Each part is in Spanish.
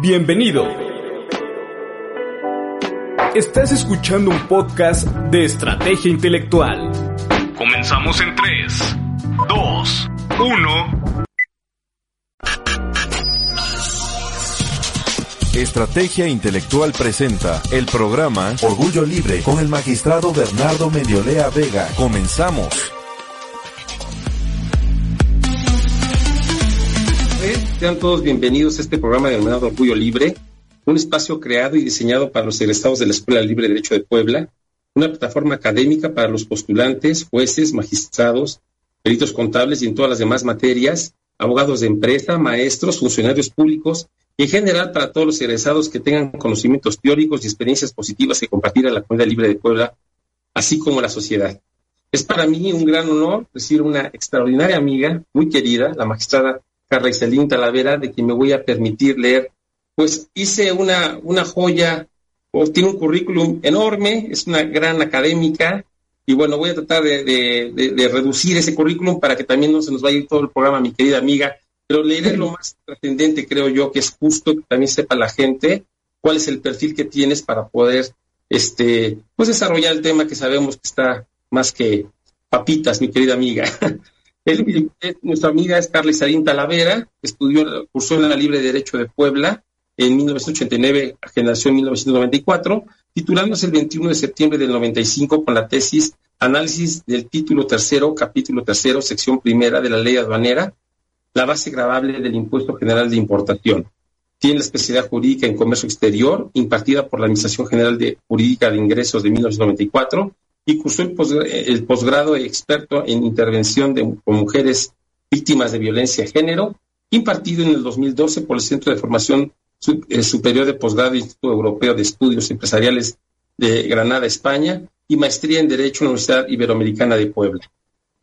Bienvenido. Estás escuchando un podcast de estrategia intelectual. Comenzamos en 3, 2, 1. Estrategia Intelectual presenta el programa Orgullo Libre con el magistrado Bernardo Mediolea Vega. Comenzamos. Sean todos bienvenidos a este programa denominado Orgullo Libre, un espacio creado y diseñado para los egresados de la Escuela Libre de Derecho de Puebla, una plataforma académica para los postulantes, jueces, magistrados, peritos contables y en todas las demás materias, abogados de empresa, maestros, funcionarios públicos y en general para todos los egresados que tengan conocimientos teóricos y experiencias positivas que compartir a la Comunidad Libre de Puebla, así como a la sociedad. Es para mí un gran honor recibir una extraordinaria amiga, muy querida, la magistrada Carla Iselín Talavera, de quien me voy a permitir leer. Pues hice una, una joya, o tiene un currículum enorme, es una gran académica, y bueno, voy a tratar de, de, reducir ese currículum para que también no se nos vaya ir todo el programa, mi querida amiga, pero leeré lo más trascendente, creo yo, que es justo que también sepa la gente cuál es el perfil que tienes para poder este, pues desarrollar el tema que sabemos que está más que papitas, mi querida amiga. Nuestra amiga es Carla Isarín Talavera, estudió, cursó en la Libre Derecho de Puebla en 1989 a generación 1994, titulándose el 21 de septiembre del 95 con la tesis Análisis del título tercero, capítulo tercero, sección primera de la ley aduanera, la base grabable del impuesto general de importación. Tiene la especialidad jurídica en comercio exterior, impartida por la Administración General de Jurídica de Ingresos de 1994 y cursó el posgrado experto en intervención de, con mujeres víctimas de violencia de género, impartido en el 2012 por el Centro de Formación eh, Superior de Posgrado Instituto Europeo de Estudios Empresariales de Granada, España, y maestría en Derecho en la Universidad Iberoamericana de Puebla.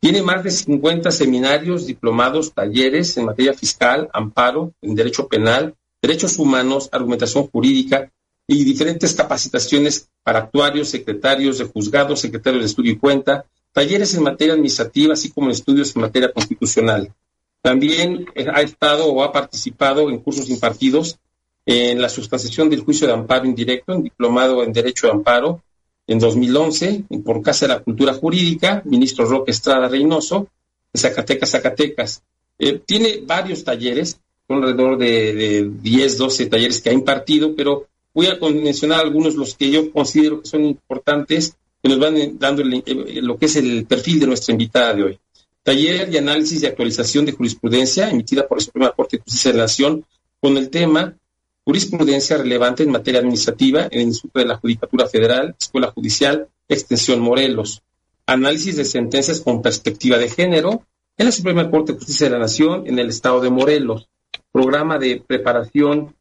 Tiene más de 50 seminarios, diplomados, talleres en materia fiscal, amparo, en derecho penal, derechos humanos, argumentación jurídica y diferentes capacitaciones para actuarios, secretarios de juzgados, secretarios de estudio y cuenta, talleres en materia administrativa, así como estudios en materia constitucional. También ha estado o ha participado en cursos impartidos en la sustanciación del juicio de amparo indirecto, en diplomado en Derecho de Amparo, en 2011, por Casa de la Cultura Jurídica, ministro Roque Estrada Reynoso, en Zacatecas, Zacatecas. Eh, tiene varios talleres, alrededor de, de 10, 12 talleres que ha impartido, pero Voy a mencionar algunos los que yo considero que son importantes, que nos van dando lo que es el perfil de nuestra invitada de hoy. Taller y análisis y actualización de jurisprudencia emitida por la Suprema Corte de Justicia de la Nación con el tema Jurisprudencia relevante en materia administrativa en el Instituto de la Judicatura Federal, Escuela Judicial, Extensión Morelos. Análisis de sentencias con perspectiva de género en la Suprema Corte de Justicia de la Nación en el Estado de Morelos. Programa de preparación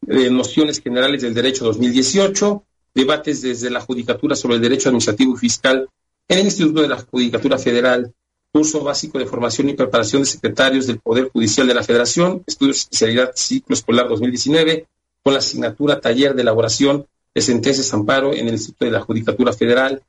de nociones generales del derecho 2018, debates desde la Judicatura sobre el derecho administrativo y fiscal en el Instituto de la Judicatura Federal, curso básico de formación y preparación de secretarios del Poder Judicial de la Federación, estudios de especialidad ciclo escolar 2019, con la asignatura taller de elaboración de sentencias amparo en el Instituto de la Judicatura Federal.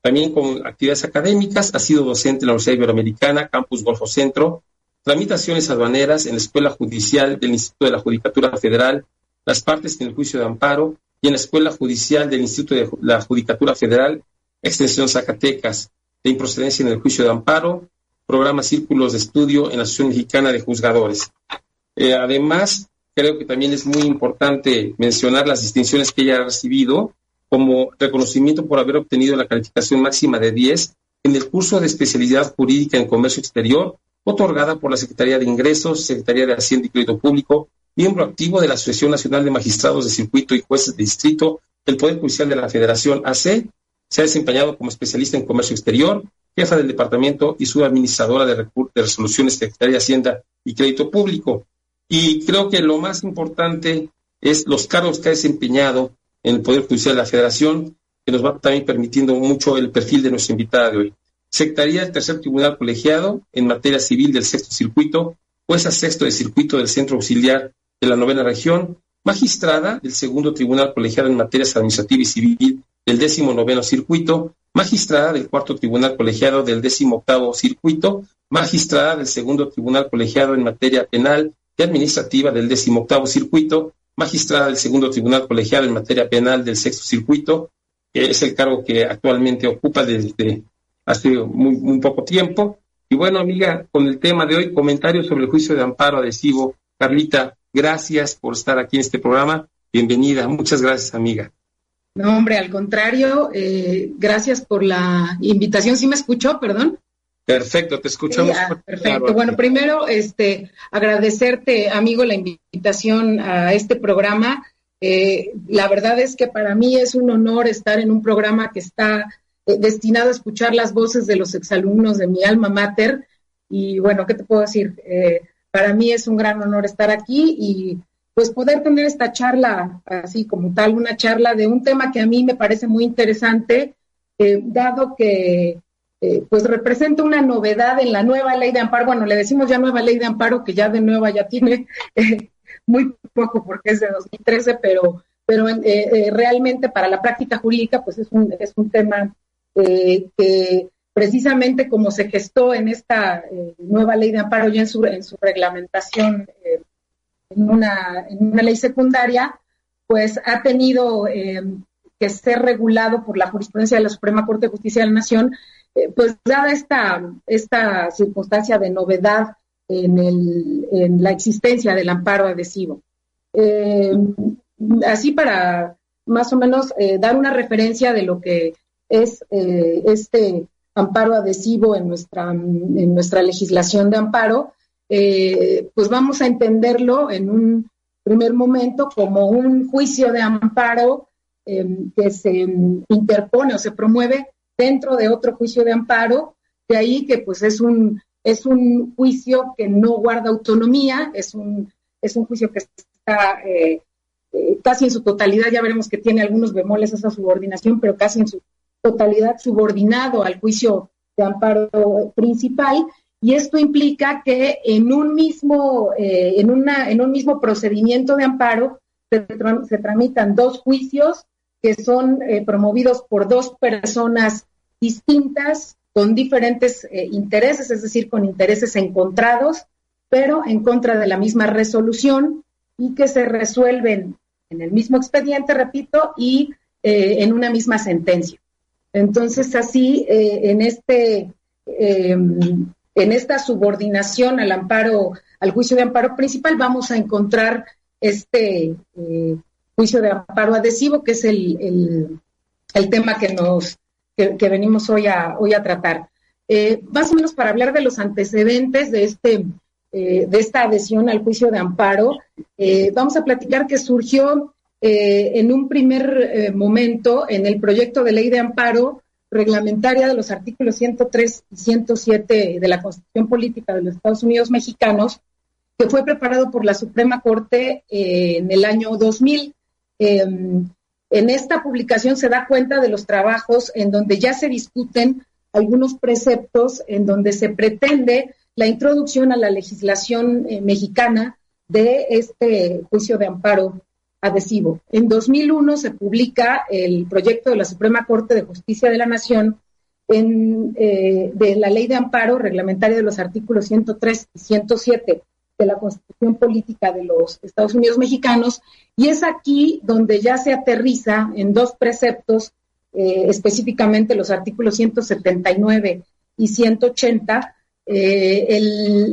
También con actividades académicas, ha sido docente en la Universidad Iberoamericana, Campus Golfo Centro, tramitaciones aduaneras en la Escuela Judicial del Instituto de la Judicatura Federal, las partes en el juicio de amparo y en la Escuela Judicial del Instituto de la Judicatura Federal, Extensión Zacatecas, de improcedencia en el juicio de amparo, programa Círculos de Estudio en la Asociación Mexicana de Juzgadores. Eh, además, creo que también es muy importante mencionar las distinciones que ella ha recibido como reconocimiento por haber obtenido la calificación máxima de 10 en el curso de especialidad jurídica en comercio exterior, otorgada por la Secretaría de Ingresos, Secretaría de Hacienda y Crédito Público miembro activo de la Asociación Nacional de Magistrados de Circuito y Jueces de Distrito del Poder Judicial de la Federación AC. Se ha desempeñado como especialista en comercio exterior, jefa del departamento y subadministradora de, de resoluciones Secretaría de Hacienda y Crédito Público. Y creo que lo más importante es los cargos que ha desempeñado en el Poder Judicial de la Federación, que nos va también permitiendo mucho el perfil de nuestra invitada de hoy. Secretaría del Tercer Tribunal Colegiado en materia civil del sexto circuito, jueza sexto de circuito del Centro Auxiliar de la Novena Región, magistrada del Segundo Tribunal Colegiado en materias administrativa y civil del décimo noveno circuito, magistrada del Cuarto Tribunal Colegiado del décimo octavo circuito, magistrada del Segundo Tribunal Colegiado en materia penal y administrativa del décimo octavo circuito, magistrada del Segundo Tribunal Colegiado en materia penal del sexto circuito, que es el cargo que actualmente ocupa desde hace muy, muy poco tiempo. Y bueno, amiga, con el tema de hoy, comentarios sobre el juicio de amparo adhesivo. Carlita, gracias por estar aquí en este programa. Bienvenida. Muchas gracias, amiga. No, hombre, al contrario, eh, gracias por la invitación. ¿Sí me escuchó? Perdón. Perfecto, te escuchamos. Ah, perfecto. Bueno, primero, este, agradecerte, amigo, la invitación a este programa. Eh, la verdad es que para mí es un honor estar en un programa que está eh, destinado a escuchar las voces de los exalumnos de mi alma mater. Y bueno, ¿qué te puedo decir? Para mí es un gran honor estar aquí y pues poder tener esta charla, así como tal, una charla de un tema que a mí me parece muy interesante, eh, dado que eh, pues representa una novedad en la nueva ley de amparo. Bueno, le decimos ya nueva ley de amparo, que ya de nueva ya tiene eh, muy poco porque es de 2013, pero, pero realmente para la práctica jurídica pues es un, es un tema que precisamente como se gestó en esta nueva ley de amparo ya en su, en su reglamentación en una, en una ley secundaria, pues ha tenido eh, que ser regulado por la jurisprudencia de la Suprema Corte de Justicia de la Nación, eh, pues dada esta, esta circunstancia de novedad en, el, en la existencia del amparo adhesivo. Eh, así para más o menos dar una referencia de lo que es este amparo adhesivo en nuestra, en nuestra legislación de amparo, eh, pues vamos a entenderlo en un primer momento como un juicio de amparo em, que se interpone o se promueve dentro de otro juicio de amparo, de ahí que pues es un, es un juicio que no guarda autonomía, es un, es un juicio que está eh, eh, casi en su totalidad, ya veremos que tiene algunos bemoles esa subordinación, pero casi en su totalidad subordinado al juicio de amparo principal y esto implica que en un mismo, eh, en una, en un mismo procedimiento de amparo se, tramitan dos juicios que son eh, promovidos por dos personas distintas con diferentes eh, intereses, es decir, con intereses encontrados, pero en contra de la misma resolución y que se resuelven en el mismo expediente, repito, y en una misma sentencia. Entonces, así, en este en esta subordinación al amparo, al juicio de amparo principal, vamos a encontrar este eh, juicio de amparo adhesivo, que es el, el, tema que nos que, venimos hoy a, hoy a tratar. Eh, más o menos para hablar de los antecedentes de este eh, de esta adhesión al juicio de amparo, vamos a platicar que surgió en un primer momento en el proyecto de ley de amparo reglamentaria de los artículos 103 y 107 de la Constitución Política de los Estados Unidos Mexicanos, que fue preparado por la Suprema Corte eh, en el año 2000. Em, en esta publicación se da cuenta de los trabajos en donde ya se discuten algunos preceptos en donde se pretende la introducción a la legislación eh, mexicana de este juicio de amparo adhesivo. En 2001 se publica el proyecto de la Suprema Corte de Justicia de la Nación eh, de la Ley de Amparo Reglamentaria de los artículos 103 y 107 de la Constitución Política de los Estados Unidos Mexicanos, y es aquí donde ya se aterriza en dos preceptos, eh, específicamente los artículos 179 y 180, eh,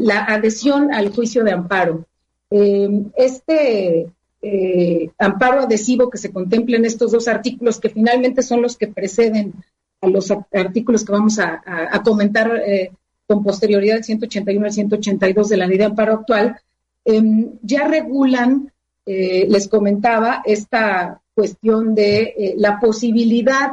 la adhesión al juicio de amparo. este eh, amparo adhesivo que se contempla en estos dos artículos, que finalmente son los que preceden a los artículos que vamos a, comentar eh, con posterioridad del 181 al 182 de la ley de amparo actual, em, ya regulan, eh, les comentaba, esta cuestión de la posibilidad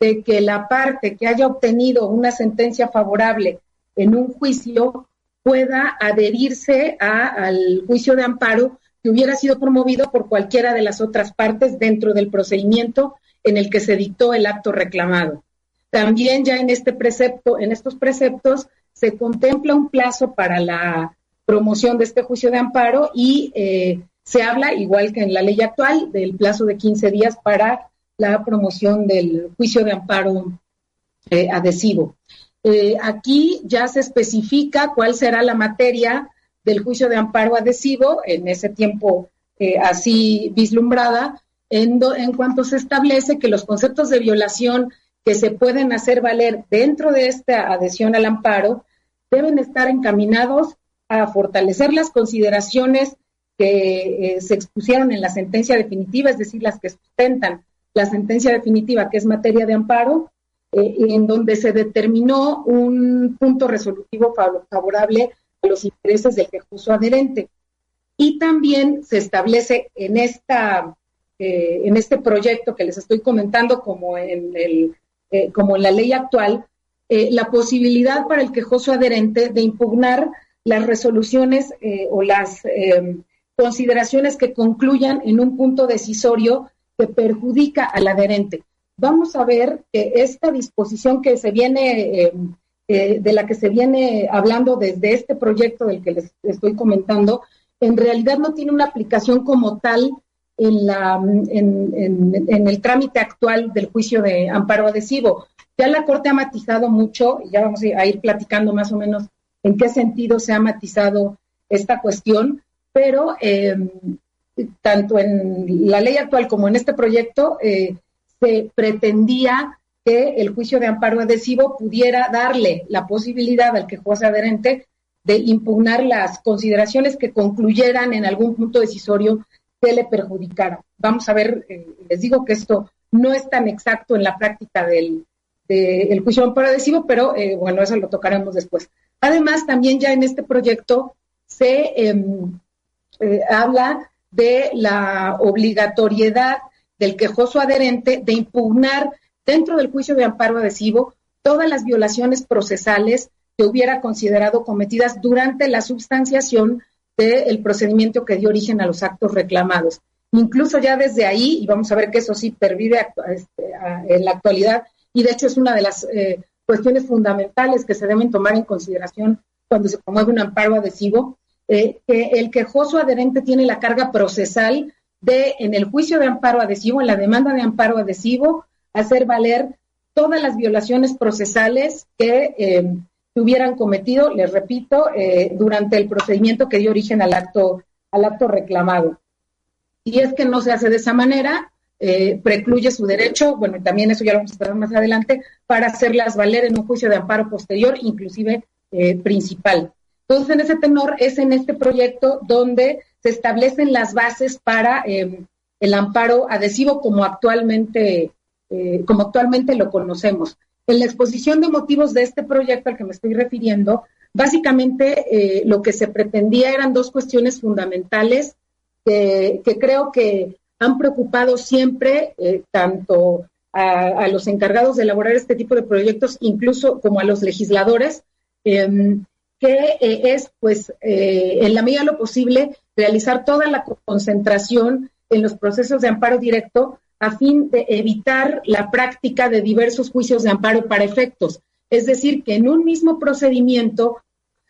de que la parte que haya obtenido una sentencia favorable en un juicio pueda adherirse al juicio de amparo hubiera sido promovido por cualquiera de las otras partes dentro del procedimiento en el que se dictó el acto reclamado. También ya en este precepto, en estos preceptos, se contempla un plazo para la promoción de este juicio de amparo y eh, se habla, igual que en la ley actual, del plazo de 15 días para la promoción del juicio de amparo eh, adhesivo. Eh, aquí ya se especifica cuál será la materia del juicio de amparo adhesivo en ese tiempo eh, así vislumbrada, en, cuanto se establece que los conceptos de violación que se pueden hacer valer dentro de esta adhesión al amparo deben estar encaminados a fortalecer las consideraciones que eh, se expusieron en la sentencia definitiva, es decir, las que sustentan la sentencia definitiva, que es materia de amparo, eh, en donde se determinó un punto resolutivo favorable los intereses del quejoso adherente. Y también se establece en, esta, eh, en este proyecto que les estoy comentando, como en, el, eh, como en la ley actual, la posibilidad para el quejoso adherente de impugnar las resoluciones o las consideraciones que concluyan en un punto decisorio que perjudica al adherente vamos a ver que esta disposición que se viene, eh, de la que se viene hablando desde este proyecto del que les estoy comentando, en realidad no tiene una aplicación como tal en, la, en, el trámite actual del juicio de amparo adhesivo. Ya la Corte ha matizado mucho, y ya vamos a ir platicando más o menos en qué sentido se ha matizado esta cuestión, pero eh, tanto en la ley actual como en este proyecto, eh, se pretendía que el juicio de amparo adhesivo pudiera darle la posibilidad al que quejoso adherente de impugnar las consideraciones que concluyeran en algún punto decisorio que le perjudicara. Vamos a ver, eh, les digo que esto no es tan exacto en la práctica del, juicio de amparo adhesivo, pero eh, bueno, eso lo tocaremos después. Además, también ya en este proyecto se em, eh, habla de la obligatoriedad del quejoso adherente de impugnar dentro del juicio de amparo adhesivo todas las violaciones procesales que hubiera considerado cometidas durante la substanciación del procedimiento que dio origen a los actos reclamados. Incluso ya desde ahí, y vamos a ver que eso sí pervive este, en la actualidad, y de hecho es una de las eh, cuestiones fundamentales que se deben tomar en consideración cuando se promueve un amparo adhesivo, eh, que el quejoso adherente tiene la carga procesal de, en el juicio de amparo adhesivo, en la demanda de amparo adhesivo, hacer valer todas las violaciones procesales que eh, hubieran cometido, les repito, eh, durante el procedimiento que dio origen al acto, al acto reclamado. Y es que no se hace de esa manera, eh, precluye su derecho, bueno, también eso ya lo vamos a tratar más adelante, para hacerlas valer en un juicio de amparo posterior, inclusive eh, principal. Entonces, en ese tenor es en este proyecto donde se establecen las bases para el amparo adhesivo como actualmente, eh, como actualmente lo conocemos. En la exposición de motivos de este proyecto al que me estoy refiriendo, básicamente eh, lo que se pretendía eran dos cuestiones fundamentales que, creo que han preocupado siempre eh, tanto a, los encargados de elaborar este tipo de proyectos, incluso como a los legisladores, em, que es, pues, en la medida de lo posible, realizar toda la concentración en los procesos de amparo directo a fin de evitar la práctica de diversos juicios de amparo para efectos. Es decir, que en un mismo procedimiento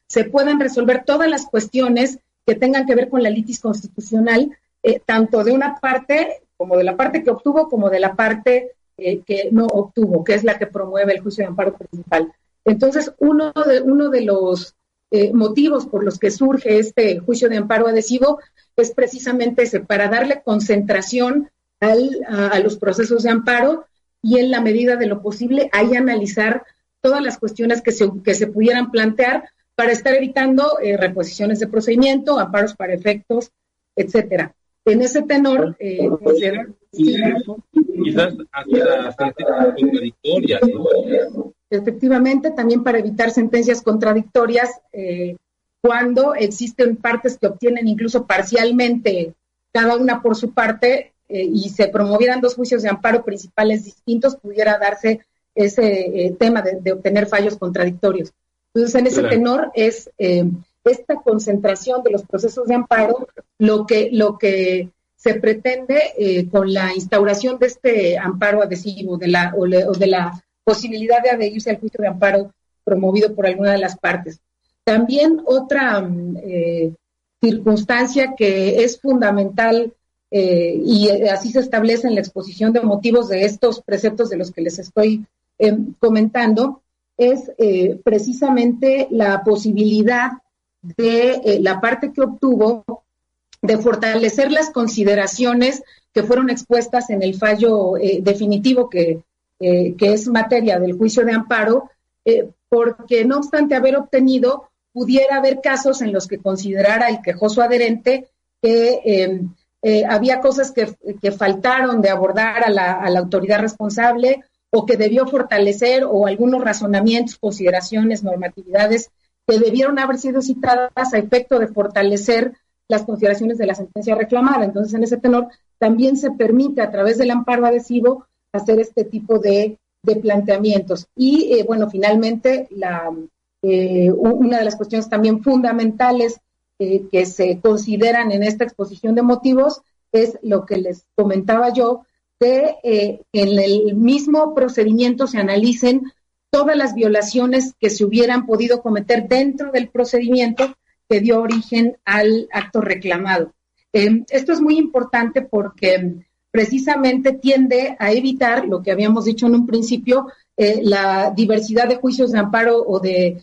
se puedan resolver todas las cuestiones que tengan que ver con la litis constitucional, eh, tanto de una parte como de la parte que obtuvo, como de la parte eh, que no obtuvo, que es la que promueve el juicio de amparo principal. Entonces, uno de, uno de los eh, motivos por los que surge este juicio de amparo adhesivo es precisamente ese, para darle concentración a, los procesos de amparo y en la medida de lo posible ahí analizar todas las cuestiones que se, que se pudieran plantear para estar evitando eh, reposiciones de procedimiento, amparos para efectos, etcétera. En ese tenor, eh, quizás hasta contradictorias. Efectivamente, también para evitar sentencias contradictorias eh, cuando existen partes que obtienen incluso parcialmente cada una por su parte eh, y se promovieran dos juicios de amparo principales distintos, pudiera darse ese eh, tema de, obtener fallos contradictorios. Entonces, en ese tenor es eh, esta concentración de los procesos de amparo lo que, lo que se pretende eh, con la instauración de este amparo adhesivo de la, o, de la posibilidad de adherirse al juicio de amparo promovido por alguna de las partes. También otra mm, eh, circunstancia que es fundamental eh, y así se establece en la exposición de motivos de estos preceptos de los que les estoy comentando, es precisamente la posibilidad de la parte que obtuvo de fortalecer las consideraciones que fueron expuestas en el fallo eh, definitivo que, eh, que, es materia del juicio de amparo, eh, porque no obstante haber obtenido, pudiera haber casos en los que considerara el quejoso adherente que em, había cosas que, que, faltaron de abordar a la, a la autoridad responsable o que debió fortalecer o algunos razonamientos, consideraciones, normatividades que debieron haber sido citadas a efecto de fortalecer las consideraciones de la sentencia reclamada. Entonces, en ese tenor, también se permite a través del amparo adhesivo hacer este tipo de, planteamientos. Y eh, bueno, finalmente, eh, una de las cuestiones también fundamentales eh, que se consideran en esta exposición de motivos es lo que les comentaba yo, que en el mismo procedimiento se analicen todas las violaciones que se hubieran podido cometer dentro del procedimiento que dio origen al acto reclamado. Em, esto es muy importante porque precisamente tiende a evitar lo que habíamos dicho en un principio, eh, la diversidad de juicios de amparo o de,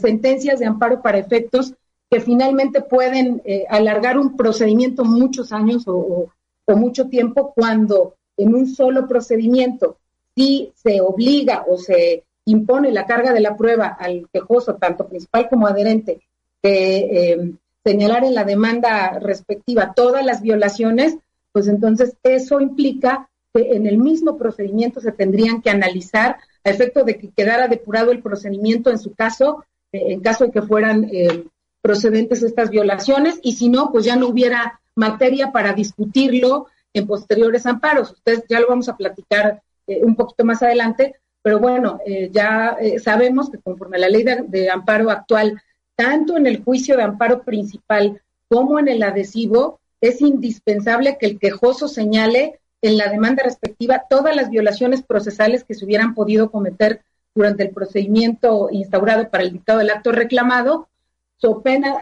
sentencias de amparo para efectos que finalmente pueden eh, alargar un procedimiento muchos años o, o, mucho tiempo cuando en un solo procedimiento si se obliga o se impone la carga de la prueba al quejoso, tanto principal como adherente, eh, señalar en la demanda respectiva todas las violaciones, pues entonces eso implica que en el mismo procedimiento se tendrían que analizar a efecto de que quedara depurado el procedimiento en su caso, eh, en caso de que fueran eh, procedentes estas violaciones, y si no, pues ya no hubiera materia para discutirlo en posteriores amparos. Ustedes ya lo vamos a platicar un poquito más adelante, pero bueno, ya sabemos que conforme a la ley de amparo actual tanto en el juicio de amparo principal como en el adhesivo, es indispensable que el quejoso señale en la demanda respectiva todas las violaciones procesales que se hubieran podido cometer durante el procedimiento instaurado para el dictado del acto reclamado, so pena,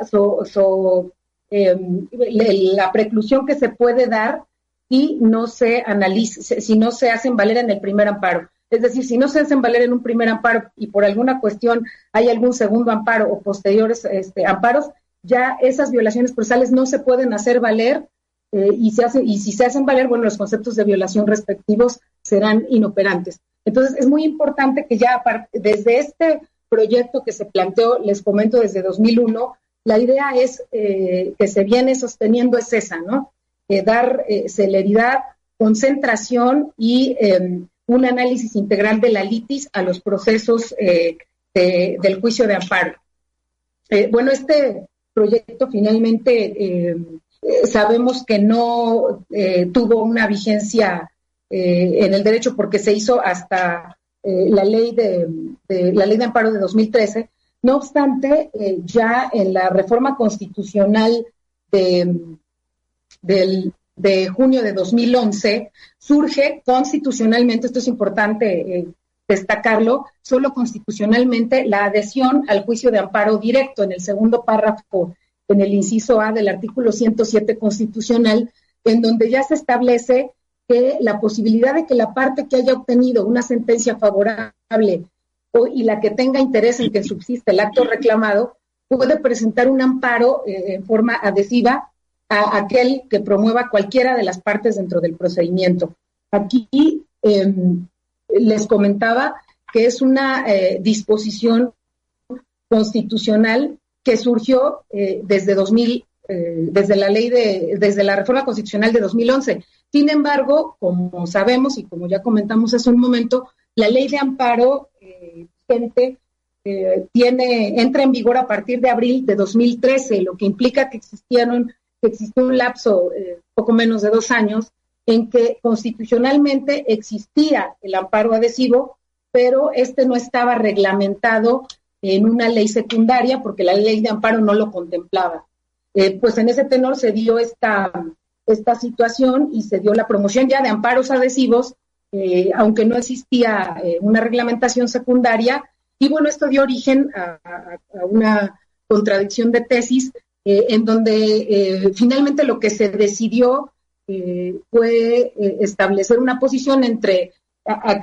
em, la preclusión que se puede dar si no se analiza, si no se hacen valer en el primer amparo. Es decir, si no se hacen valer en un primer amparo y por alguna cuestión hay algún segundo amparo o posteriores este, amparos, ya esas violaciones procesales no se pueden hacer valer eh, y, se hace, y si se hacen valer, bueno, los conceptos de violación respectivos serán inoperantes. Entonces, es muy importante que ya desde este proyecto que se planteó, les comento desde 2001, la idea es eh, que se viene sosteniendo es esa, ¿no? Eh, dar celeridad, concentración y em, un análisis integral de la litis a los procesos eh, del juicio de amparo. Eh, bueno, este proyecto finalmente eh, sabemos que no tuvo una vigencia en el derecho porque se hizo hasta la ley de, la ley de amparo de 2013. No obstante, ya en la reforma constitucional de, del de junio de 2011, surge constitucionalmente, esto es importante eh, destacarlo, solo constitucionalmente la adhesión al juicio de amparo directo en el segundo párrafo, en el inciso A del artículo 107 constitucional, en donde ya se establece que la posibilidad de que la parte que haya obtenido una sentencia favorable o, y la que tenga interés en que subsista el acto reclamado puede presentar un amparo eh, en forma adhesiva a aquel que promueva cualquiera de las partes dentro del procedimiento. Aquí em, les comentaba que es una eh, disposición constitucional que surgió eh, desde 2000, eh, desde la ley de, desde la reforma constitucional de 2011. Sin embargo, como sabemos y como ya comentamos hace un momento, la ley de amparo gente, tiene, entra en vigor a partir de abril de 2013, lo que implica que existieron existió un lapso eh, poco menos de dos años en que constitucionalmente existía el amparo adhesivo, pero este no estaba reglamentado en una ley secundaria porque la ley de amparo no lo contemplaba. Eh, pues en ese tenor se dio esta, esta situación y se dio la promoción ya de amparos adhesivos, eh, aunque no existía eh, una reglamentación secundaria. Y bueno, esto dio origen a, una contradicción de tesis en donde finalmente lo que se decidió fue establecer una posición entre a,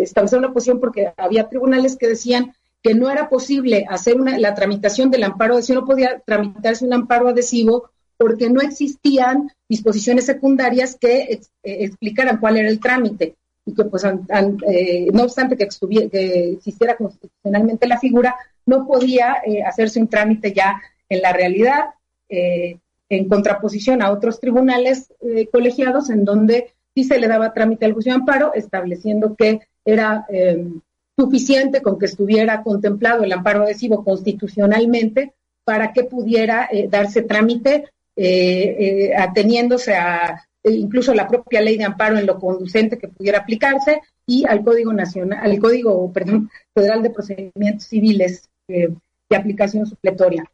establecer una posición porque había tribunales que decían que no era posible hacer una, la tramitación del amparo adhesivo, no podía tramitarse un amparo adhesivo porque no existían disposiciones secundarias que eh, explicaran cuál era el trámite y que pues eh, no obstante que, que, existiera constitucionalmente la figura, no podía eh, hacerse un trámite ya en la realidad, en contraposición a otros tribunales colegiados en donde sí se le daba trámite al juicio de amparo, estableciendo que era suficiente con que estuviera contemplado el amparo adhesivo constitucionalmente para que pudiera eh, darse trámite eh, eh, ateniéndose a incluso la propia ley de amparo en lo conducente que pudiera aplicarse y al Código Nacional, al Código, perdón, Federal de Procedimientos Civiles de aplicación supletoria.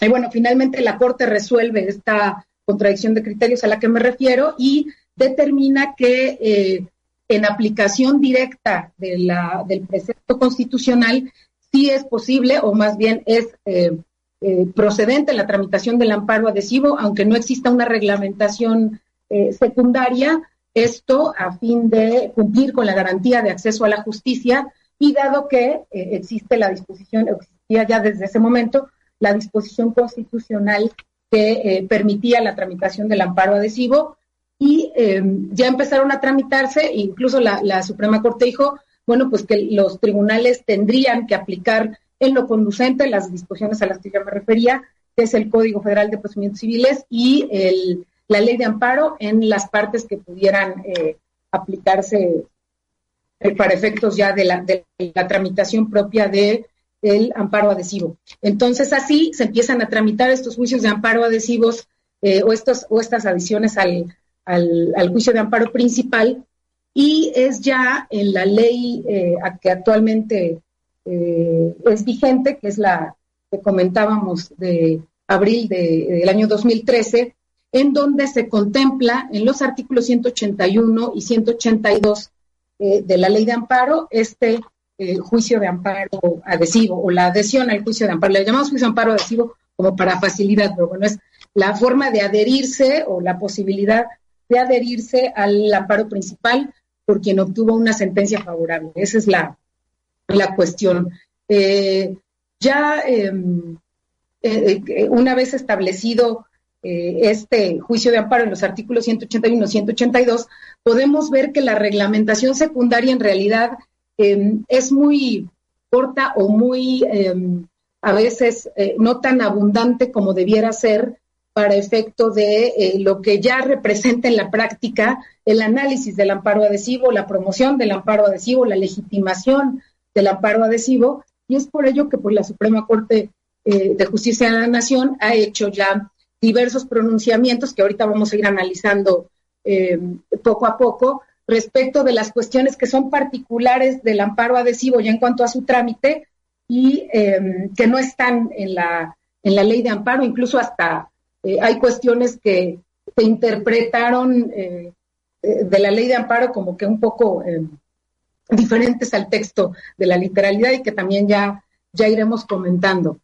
Y bueno, finalmente la Corte resuelve esta contradicción de criterios a la que me refiero y determina que en aplicación directa de la, del precepto constitucional, sí es posible, o más bien es eh, eh, procedente la tramitación del amparo adhesivo, aunque no exista una reglamentación eh, secundaria, esto a fin de cumplir con la garantía de acceso a la justicia y dado que existe la disposición, existía ya desde ese momento la disposición constitucional que permitía la tramitación del amparo adhesivo, y em, ya empezaron a tramitarse, incluso la, Suprema Corte dijo, bueno, pues que los tribunales tendrían que aplicar en lo conducente las disposiciones a las que ya me refería, que es el Código Federal de Procedimientos Civiles y el, la ley de amparo en las partes que pudieran eh, aplicarse eh, para efectos ya de la, de la tramitación propia de el amparo adhesivo. Entonces así se empiezan a tramitar estos juicios de amparo adhesivos eh, o, o estas adiciones al, al, juicio de amparo principal y es ya en la ley eh, que actualmente eh, es vigente, que es la que comentábamos de abril del año 2013, en donde se contempla en los artículos 181 y 182 eh, de la ley de amparo este juicio de amparo adhesivo o la adhesión al juicio de amparo. Le llamamos juicio de amparo adhesivo como para facilidad, pero bueno, es la forma de adherirse o la posibilidad de adherirse al amparo principal por quien obtuvo una sentencia favorable. Esa es la, la cuestión. Eh, ya em, eh, eh, una vez establecido este juicio de amparo en los artículos 181 y 182, podemos ver que la reglamentación secundaria en realidad em, es muy corta o muy em, a veces no tan abundante como debiera ser para efecto de lo que ya representa en la práctica el análisis del amparo adhesivo, la promoción del amparo adhesivo, la legitimación del amparo adhesivo, y es por ello que pues, la Suprema Corte eh, de Justicia de la Nación ha hecho ya diversos pronunciamientos que ahorita vamos a ir analizando eh, poco a poco respecto de las cuestiones que son particulares del amparo adhesivo ya en cuanto a su trámite y que no están en la, en la ley de amparo, incluso hasta eh, hay cuestiones que se interpretaron de la ley de amparo como que un poco diferentes al texto de la literalidad y que también ya, ya iremos comentando.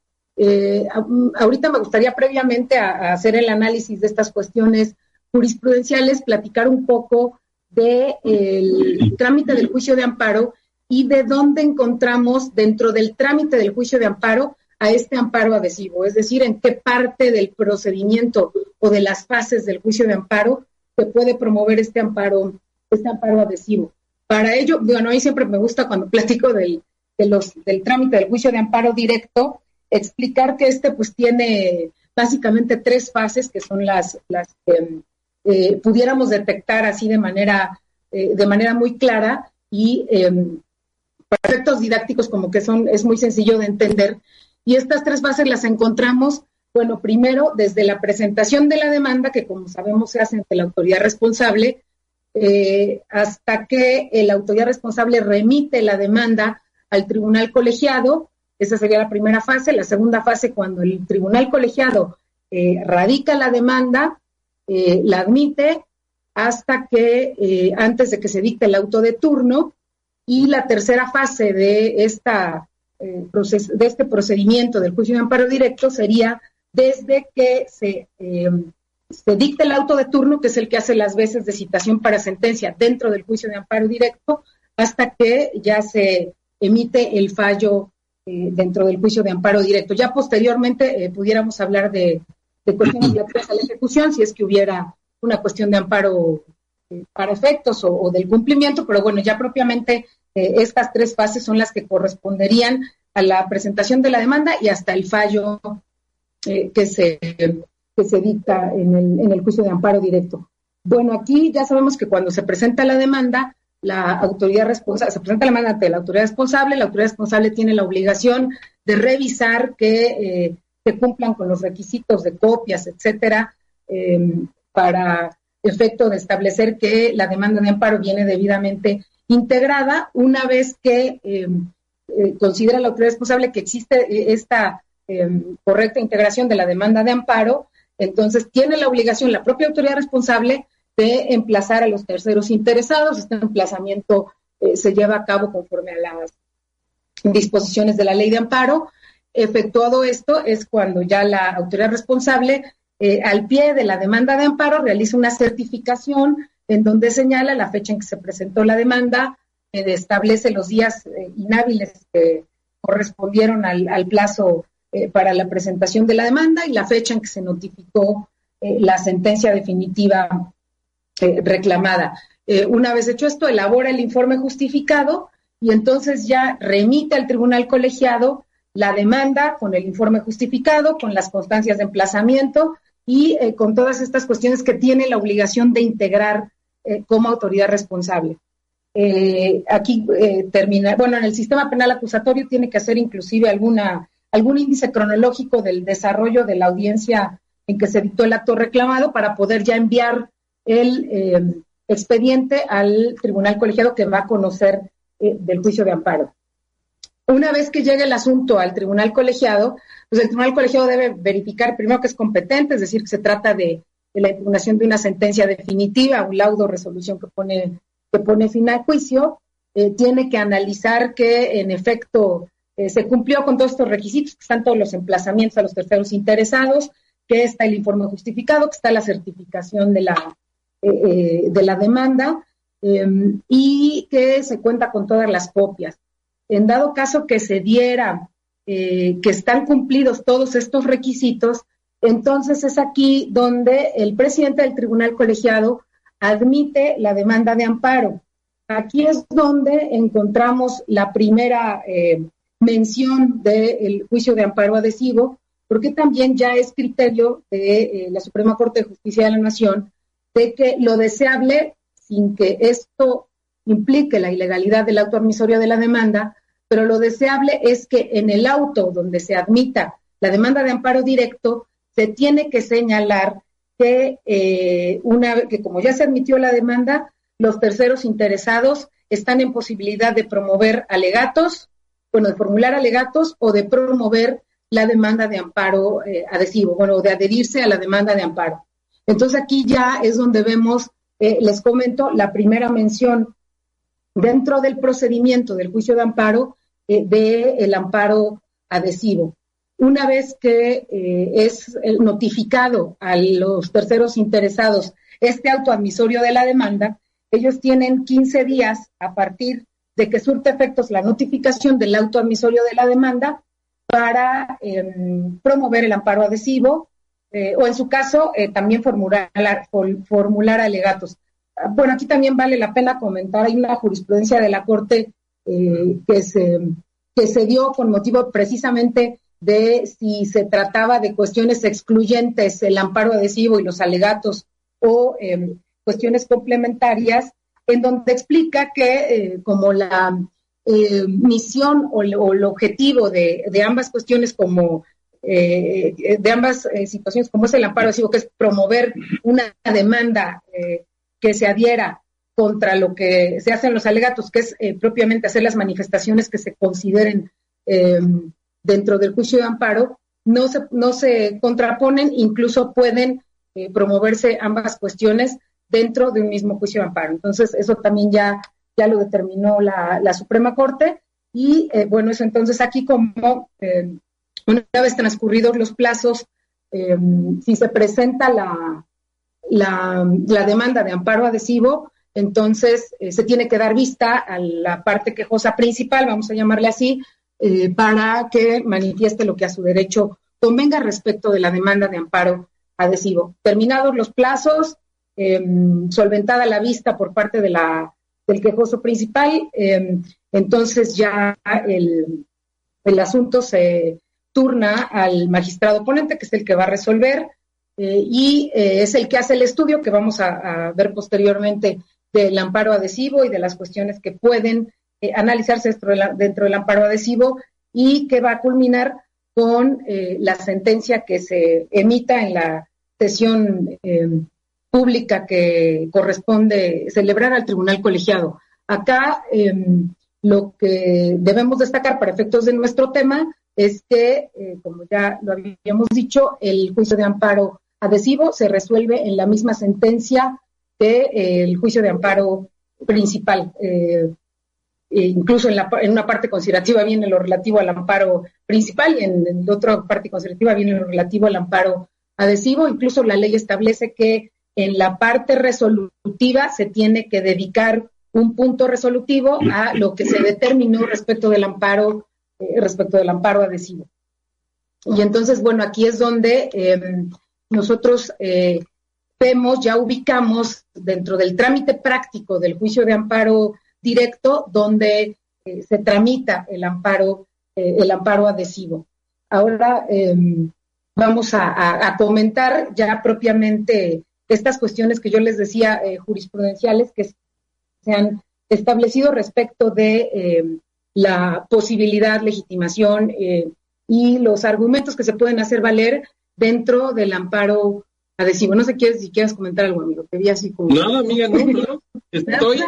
ahorita me gustaría previamente hacer el análisis de estas cuestiones jurisprudenciales, platicar un poco del el trámite del juicio de amparo y de dónde encontramos dentro del trámite del juicio de amparo a este amparo adhesivo, es decir, en qué parte del procedimiento o de las fases del juicio de amparo se puede promover este amparo, este amparo adhesivo. Para ello, bueno, a mí siempre me gusta cuando platico del, del trámite del juicio de amparo directo, explicar que este pues tiene básicamente tres fases que son las, las que eh, pudiéramos detectar así de manera, eh, de manera muy clara y em, para efectos didácticos como que son, es muy sencillo de entender. Y estas tres bases las encontramos, bueno, primero desde la presentación de la demanda, que como sabemos se hace ante la autoridad responsable, eh, hasta que la autoridad responsable remite la demanda al tribunal colegiado. Esa sería la primera fase. La segunda fase, cuando el tribunal colegiado eh, radica la demanda, eh, la admite hasta que, antes de que se dicte el auto de turno. Y la tercera fase de este procedimiento del juicio de amparo directo sería desde que se, se dicte el auto de turno, que es el que hace las veces de citación para sentencia dentro del juicio de amparo directo, hasta que ya se emite el fallo eh, dentro del juicio de amparo directo. Ya posteriormente eh, pudiéramos hablar de, cuestiones relativas a la ejecución, si es que hubiera una cuestión de amparo eh, para efectos o, del cumplimiento, pero bueno, ya propiamente estas tres fases son las que corresponderían a la presentación de la demanda y hasta el fallo que, se, que se dicta en el, en el juicio de amparo directo. Bueno, aquí ya sabemos que cuando se presenta la demanda, la autoridad responsable, se presenta la demanda ante la autoridad responsable, la autoridad responsable tiene la obligación de revisar que se cumplan con los requisitos de copias, etcétera, em, para efecto de establecer que la demanda de amparo viene debidamente integrada, una vez que em, eh, considera la autoridad responsable que existe eh, esta em, correcta integración de la demanda de amparo, entonces tiene la obligación la propia autoridad responsable de emplazar a los terceros interesados. Este emplazamiento eh, se lleva a cabo conforme a las disposiciones de la ley de amparo. Efectuado esto es cuando ya la autoridad responsable, eh, al pie de la demanda de amparo, realiza una certificación en donde señala la fecha en que se presentó la demanda, eh, establece los días inhábiles que correspondieron al, plazo para la presentación de la demanda y la fecha en que se notificó la sentencia definitiva eh, reclamada. Eh, una vez hecho esto, elabora el informe justificado y entonces ya remite al tribunal colegiado la demanda con el informe justificado, con las constancias de emplazamiento y eh, con todas estas cuestiones que tiene la obligación de integrar como autoridad responsable. aquí termina, bueno, en el sistema penal acusatorio tiene que hacer inclusive alguna, algún índice cronológico del desarrollo de la audiencia en que se dictó el acto reclamado para poder ya enviar el eh, expediente al tribunal colegiado que va a conocer eh, del juicio de amparo. Una vez que llegue el asunto al tribunal colegiado, pues el tribunal colegiado debe verificar primero que es competente, es decir, que se trata de, la impugnación de una sentencia definitiva, un laudo resolución que pone, que pone fin al juicio, eh, tiene que analizar que en efecto se cumplió con todos estos requisitos, que están todos los emplazamientos a los terceros interesados, que está el informe justificado, que está la certificación de la, eh, eh, de la demanda em, y que se cuenta con todas las copias. En dado caso que se diera eh, que están cumplidos todos estos requisitos, entonces es aquí donde el presidente del tribunal colegiado admite la demanda de amparo. Aquí es donde encontramos la primera mención del juicio de amparo adhesivo, porque también ya es criterio de la Suprema Corte de Justicia de la Nación de que lo deseable, sin que esto implique la ilegalidad del auto admisorio de la demanda, pero lo deseable es que en el auto donde se admita la demanda de amparo directo, se tiene que señalar que, eh, una, que como ya se admitió la demanda, los terceros interesados están en posibilidad de promover alegatos, bueno, de formular alegatos o de promover la demanda de amparo eh, adhesivo, bueno, de adherirse a la demanda de amparo. Entonces aquí ya es donde vemos, eh, les comento, la primera mención dentro del procedimiento del juicio de amparo eh, del amparo adhesivo. Una vez que eh, es notificado a los terceros interesados este autoadmisorio de la demanda, ellos tienen 15 días a partir de que surte efectos la notificación del autoadmisorio de la demanda para em, promover el amparo adhesivo, eh, o en su caso eh, también formular, formular alegatos. Bueno, aquí también vale la pena comentar, hay una jurisprudencia de la Corte eh, que, se, que se dio con motivo precisamente de si se trataba de cuestiones excluyentes, el amparo adhesivo y los alegatos, o em, cuestiones complementarias, en donde explica que como la misión o, el objetivo de, de ambas cuestiones como eh, de ambas eh, situaciones, como es el amparo adhesivo, que es promover una demanda eh, que se adhiera contra lo que se hace en los alegatos, que es eh, propiamente hacer las manifestaciones que se consideren dentro del juicio de amparo, no se, no se contraponen, incluso pueden eh, promoverse ambas cuestiones dentro de un mismo juicio de amparo. Entonces, eso también ya, ya lo determinó la, la Suprema Corte. Y eh, bueno, eso entonces aquí como em, una vez transcurridos los plazos, em, si se presenta la, la, la, demanda de amparo adhesivo, entonces eh, se tiene que dar vista a la parte quejosa principal, vamos a llamarle así, eh, para que manifieste lo que a su derecho convenga respecto de la demanda de amparo adhesivo. Terminados los plazos, em, solventada la vista por parte de la, del quejoso principal, em, entonces ya el, el, asunto se turna al magistrado ponente, que es el que va a resolver, eh, y es el que hace el estudio que vamos a, ver posteriormente del amparo adhesivo y de las cuestiones que pueden eh, analizarse dentro, del amparo adhesivo y que va a culminar con eh, la sentencia que se emita en la sesión em, pública que corresponde celebrar al tribunal colegiado. Acá em, lo que debemos destacar para efectos de nuestro tema es que, eh, como ya lo habíamos dicho, el juicio de amparo adhesivo se resuelve en la misma sentencia del el juicio de amparo principal. Eh, e incluso en, la, en, una parte considerativa viene lo relativo al amparo principal y en, la otra parte considerativa viene lo relativo al amparo adhesivo. Incluso la ley establece que en la parte resolutiva se tiene que dedicar un punto resolutivo a lo que se determinó respecto del amparo, eh, respecto del amparo adhesivo. Y entonces, bueno, aquí es donde eh, nosotros eh, vemos, ya ubicamos dentro del trámite práctico del juicio de amparo directo, donde eh, se tramita el amparo, el amparo adhesivo. Ahora em, vamos a, comentar ya propiamente estas cuestiones que yo les decía eh, jurisprudenciales que se han establecido respecto de em, la posibilidad, legitimación y los argumentos que se pueden hacer valer dentro del amparo adhesivo. No sé si quieres comentar algo, amigo. Te vi así como. No, amiga, no, no. Estoy,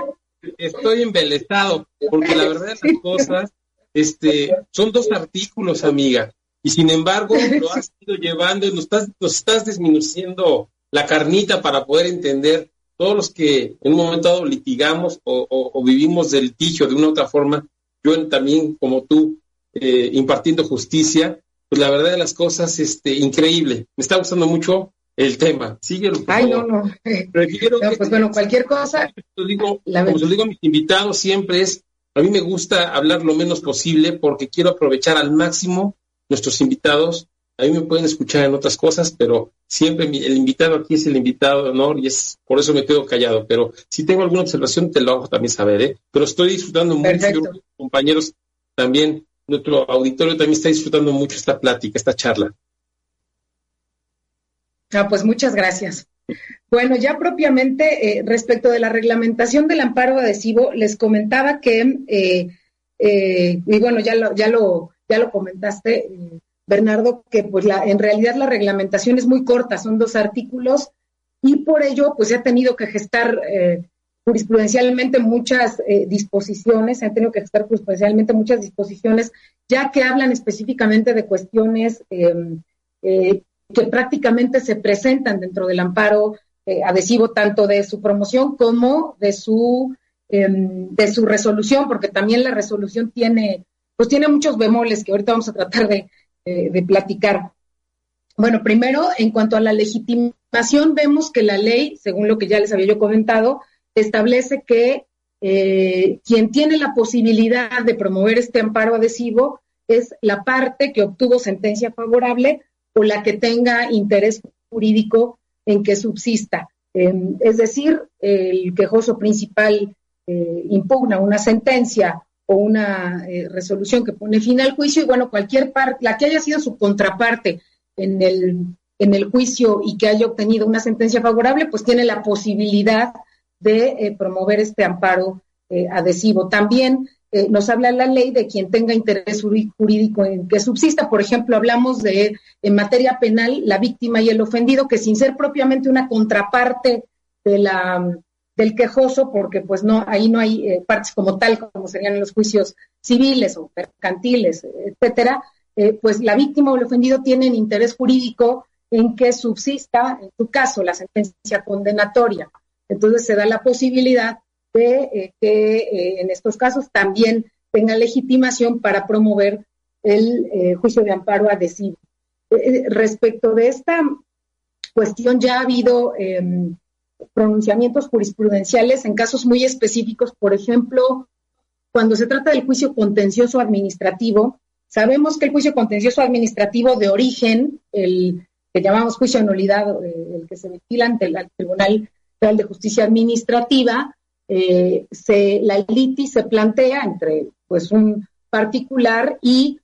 estoy embelesado, porque la verdad de las cosas, este, son dos artículos, amiga. Y sin embargo, lo has ido llevando y nos estás, nos estás disminuyendo la carnita para poder entender todos los que en un momento dado litigamos o, vivimos del litigio de una u otra forma, yo también como tú, eh, impartiendo justicia, pues la verdad de las cosas, este, increíble. Me está gustando mucho el tema. Síguelo. Ay, no, no. Prefiero pues bueno, cualquier cosa. Digo, como se lo digo a mis invitados siempre es, a mí me gusta hablar lo menos posible porque quiero aprovechar al máximo nuestros invitados. A mí me pueden escuchar en otras cosas, pero siempre el invitado aquí es el invitado de honor y es por eso me quedo callado. Pero si tengo alguna observación, te lo hago también saber, ¿eh? Pero estoy disfrutando mucho, compañeros también, nuestro auditorio también está disfrutando mucho esta plática, esta charla. Ah, pues muchas gracias. Bueno, ya propiamente eh, respecto de la reglamentación del amparo adhesivo, les comentaba que, eh, eh, y bueno, ya lo, ya lo, ya lo comentaste, Bernardo, que pues la, en realidad la reglamentación es muy corta, son dos artículos, y por ello pues se ha tenido que gestar jurisprudencialmente muchas disposiciones, se han tenido que gestar jurisprudencialmente muchas disposiciones, ya que hablan específicamente de cuestiones que prácticamente se presentan dentro del amparo eh, adhesivo tanto de su promoción como de su em, de su resolución, porque también la resolución tiene pues tiene muchos bemoles que ahorita vamos a tratar de, de platicar. Bueno, primero, en cuanto a la legitimación, vemos que la ley, según lo que ya les había yo comentado, establece que eh, quien tiene la posibilidad de promover este amparo adhesivo es la parte que obtuvo sentencia favorable o la que tenga interés jurídico en que subsista. Em, es decir, el quejoso principal eh, impugna una sentencia o una eh, resolución que pone fin al juicio y bueno, cualquier parte, la que haya sido su contraparte en el, en el juicio y que haya obtenido una sentencia favorable, pues tiene la posibilidad de eh, promover este amparo adhesivo. También eh, nos habla la ley de quien tenga interés jurídico en que subsista. Por ejemplo, hablamos de, en materia penal, la víctima y el ofendido, que sin ser propiamente una contraparte de la, del quejoso, porque pues no, ahí no hay eh, partes como tal, como serían en los juicios civiles o mercantiles, etcétera, eh, pues la víctima o el ofendido tienen interés jurídico en que subsista, en tu caso, la sentencia condenatoria. Entonces se da la posibilidad de eh, que en estos casos también tenga legitimación para promover el juicio de amparo adhesivo. respecto de esta cuestión, ya ha habido em, pronunciamientos jurisprudenciales en casos muy específicos, por ejemplo, cuando se trata del juicio contencioso administrativo, sabemos que el juicio contencioso administrativo de origen, el que llamamos juicio de nulidad, eh, el que se ventila ante el Tribunal Federal de Justicia Administrativa, eh, se, la litis se plantea entre pues un particular y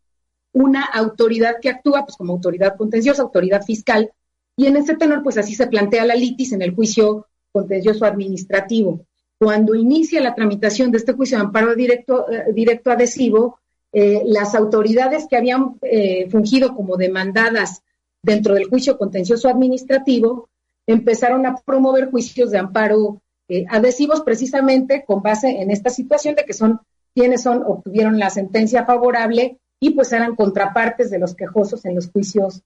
una autoridad que actúa pues como autoridad contenciosa, autoridad fiscal, y en ese tenor pues así se plantea la litis en el juicio contencioso administrativo. Cuando inicia la tramitación de este juicio de amparo directo, eh, adhesivo, eh, las autoridades que habían eh, fungido como demandadas dentro del juicio contencioso administrativo empezaron a promover juicios de amparo adhesivos precisamente con base en esta situación de que son quienes son obtuvieron la sentencia favorable y pues eran contrapartes de los quejosos en los juicios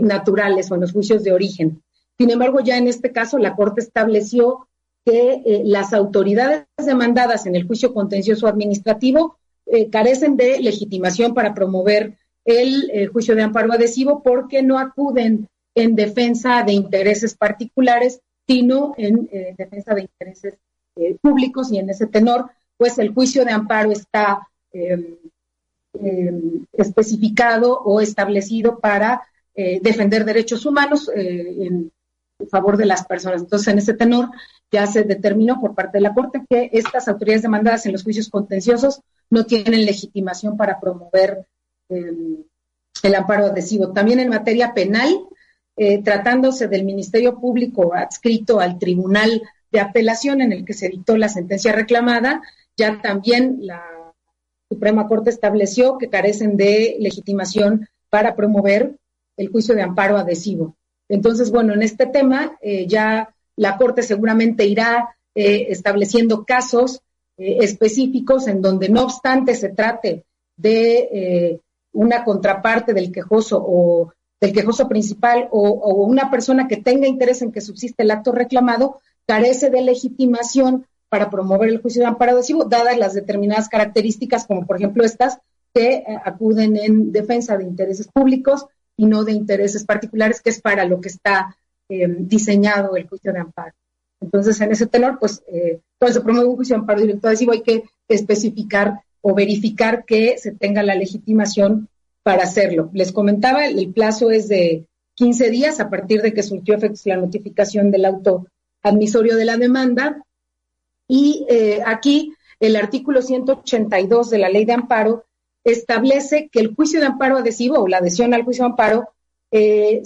naturales o en los juicios de origen. Sin embargo, ya en este caso la Corte estableció que eh, las autoridades demandadas en el juicio contencioso administrativo eh, carecen de legitimación para promover el eh, juicio de amparo adhesivo porque no acuden en defensa de intereses particulares, sino en defensa de intereses públicos. Y en ese tenor, pues el juicio de amparo está em, em, especificado o establecido para defender derechos humanos en favor de las personas. Entonces, en ese tenor ya se determinó por parte de la Corte que estas autoridades demandadas en los juicios contenciosos no tienen legitimación para promover em, el amparo adhesivo. También en materia penal, eh, tratándose del Ministerio Público adscrito al Tribunal de Apelación en el que se dictó la sentencia reclamada, ya también la Suprema Corte estableció que carecen de legitimación para promover el juicio de amparo adhesivo. Entonces, bueno, en este tema eh, ya la Corte seguramente irá eh, estableciendo casos eh, específicos en donde no obstante se trate de una contraparte del quejoso o del quejoso principal o, una persona que tenga interés en que subsiste el acto reclamado, carece de legitimación para promover el juicio de amparo dadas las determinadas características, como por ejemplo estas, que acuden en defensa de intereses públicos, y no de intereses particulares, que es para lo que está eh, diseñado el juicio de amparo. Entonces, en ese tenor, pues, eh, cuando se promueve un juicio de amparo directo adhesivo, hay que especificar o verificar que se tenga la legitimación para hacerlo. Les comentaba, el plazo es de 15 días a partir de que surgió efectos la notificación del auto admisorio de la demanda. Y eh, aquí el artículo 182 de la ley de amparo establece que el juicio de amparo adhesivo o la adhesión al juicio de amparo eh,